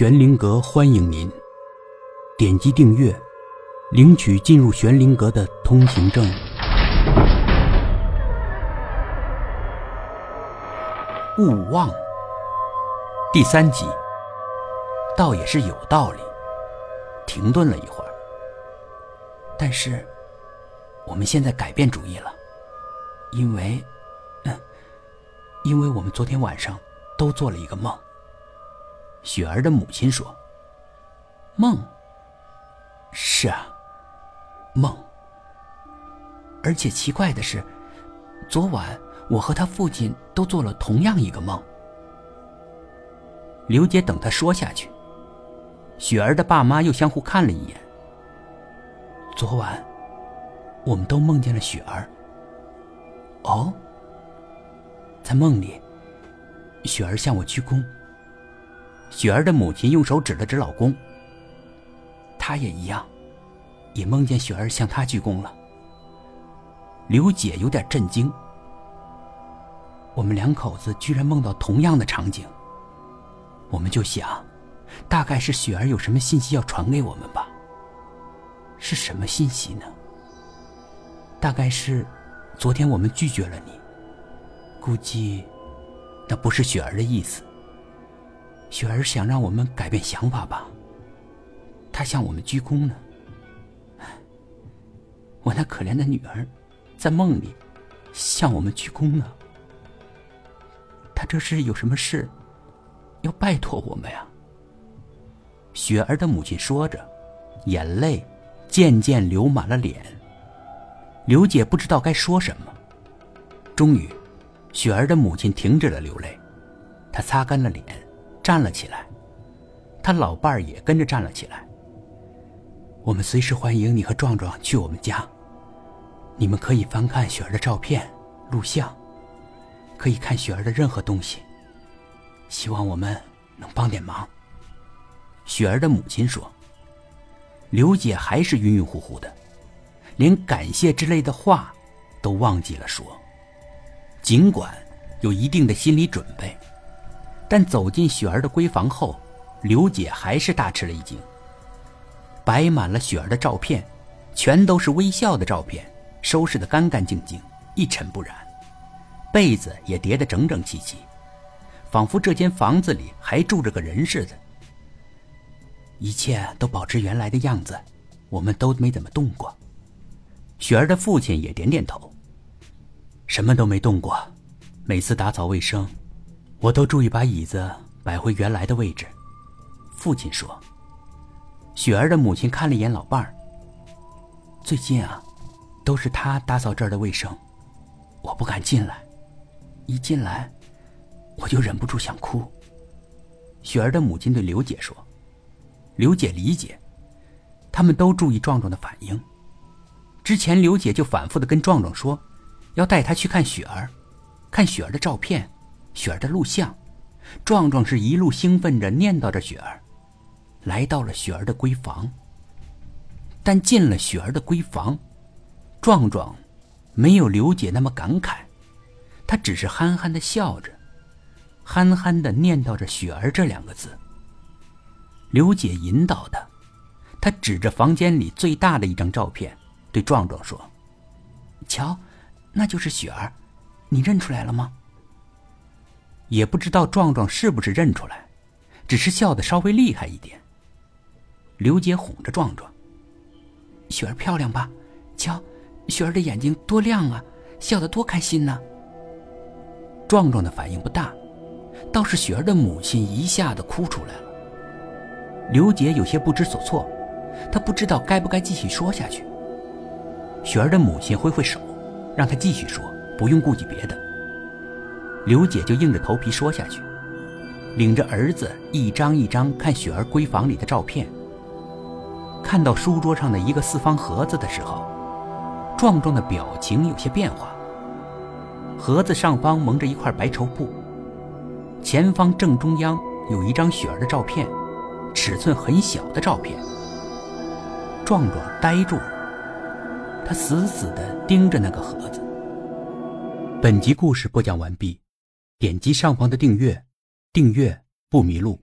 玄灵阁欢迎您，点击订阅，领取进入玄灵阁的通行证。勿忘第三集，倒也是有道理。停顿了一会儿，但是我们现在改变主意了，因为，嗯，因为我们昨天晚上都做了一个梦。雪儿的母亲说：“梦。是啊，梦。而且奇怪的是，昨晚我和他父亲都做了同样一个梦。”刘姐等他说下去，雪儿的爸妈又相互看了一眼。昨晚，我们都梦见了雪儿。哦，在梦里，雪儿向我鞠躬。雪儿的母亲用手指了指老公。他也一样，也梦见雪儿向他鞠躬了。刘姐有点震惊。我们两口子居然梦到同样的场景。我们就想，大概是雪儿有什么信息要传给我们吧。是什么信息呢？大概是，昨天我们拒绝了你。估计，那不是雪儿的意思。雪儿想让我们改变想法吧。她向我们鞠躬呢。我那可怜的女儿，在梦里向我们鞠躬呢。她这是有什么事，要拜托我们呀？雪儿的母亲说着，眼泪渐渐流满了脸。刘姐不知道该说什么。终于，雪儿的母亲停止了流泪，她擦干了脸。站了起来，他老伴儿也跟着站了起来。我们随时欢迎你和壮壮去我们家，你们可以翻看雪儿的照片、录像，可以看雪儿的任何东西。希望我们能帮点忙。雪儿的母亲说：“刘姐还是晕晕乎乎的，连感谢之类的话都忘记了说，尽管有一定的心理准备。”但走进雪儿的闺房后，刘姐还是大吃了一惊。摆满了雪儿的照片，全都是微笑的照片，收拾得干干净净，一尘不染。被子也叠得整整齐齐，仿佛这间房子里还住着个人似的。一切都保持原来的样子，我们都没怎么动过。雪儿的父亲也点点头。什么都没动过，每次打扫卫生。我都注意把椅子摆回原来的位置，父亲说。雪儿的母亲看了一眼老伴儿。最近啊，都是他打扫这儿的卫生，我不敢进来，一进来，我就忍不住想哭。雪儿的母亲对刘姐说：“刘姐理解，他们都注意壮壮的反应。之前刘姐就反复的跟壮壮说，要带他去看雪儿，看雪儿的照片。”雪儿的录像，壮壮是一路兴奋着念叨着雪儿，来到了雪儿的闺房。但进了雪儿的闺房，壮壮没有刘姐那么感慨，他只是憨憨的笑着，憨憨的念叨着“雪儿”这两个字。刘姐引导他，他指着房间里最大的一张照片，对壮壮说：“瞧，那就是雪儿，你认出来了吗？”也不知道壮壮是不是认出来，只是笑得稍微厉害一点。刘杰哄着壮壮：“雪儿漂亮吧？瞧，雪儿的眼睛多亮啊，笑得多开心呢。”壮壮的反应不大，倒是雪儿的母亲一下子哭出来了。刘杰有些不知所措，他不知道该不该继续说下去。雪儿的母亲挥挥手，让他继续说，不用顾及别的。刘姐就硬着头皮说下去，领着儿子一张一张看雪儿闺房里的照片。看到书桌上的一个四方盒子的时候，壮壮的表情有些变化。盒子上方蒙着一块白绸布，前方正中央有一张雪儿的照片，尺寸很小的照片。壮壮呆住了，他死死地盯着那个盒子。本集故事播讲完毕。点击上方的订阅，订阅不迷路。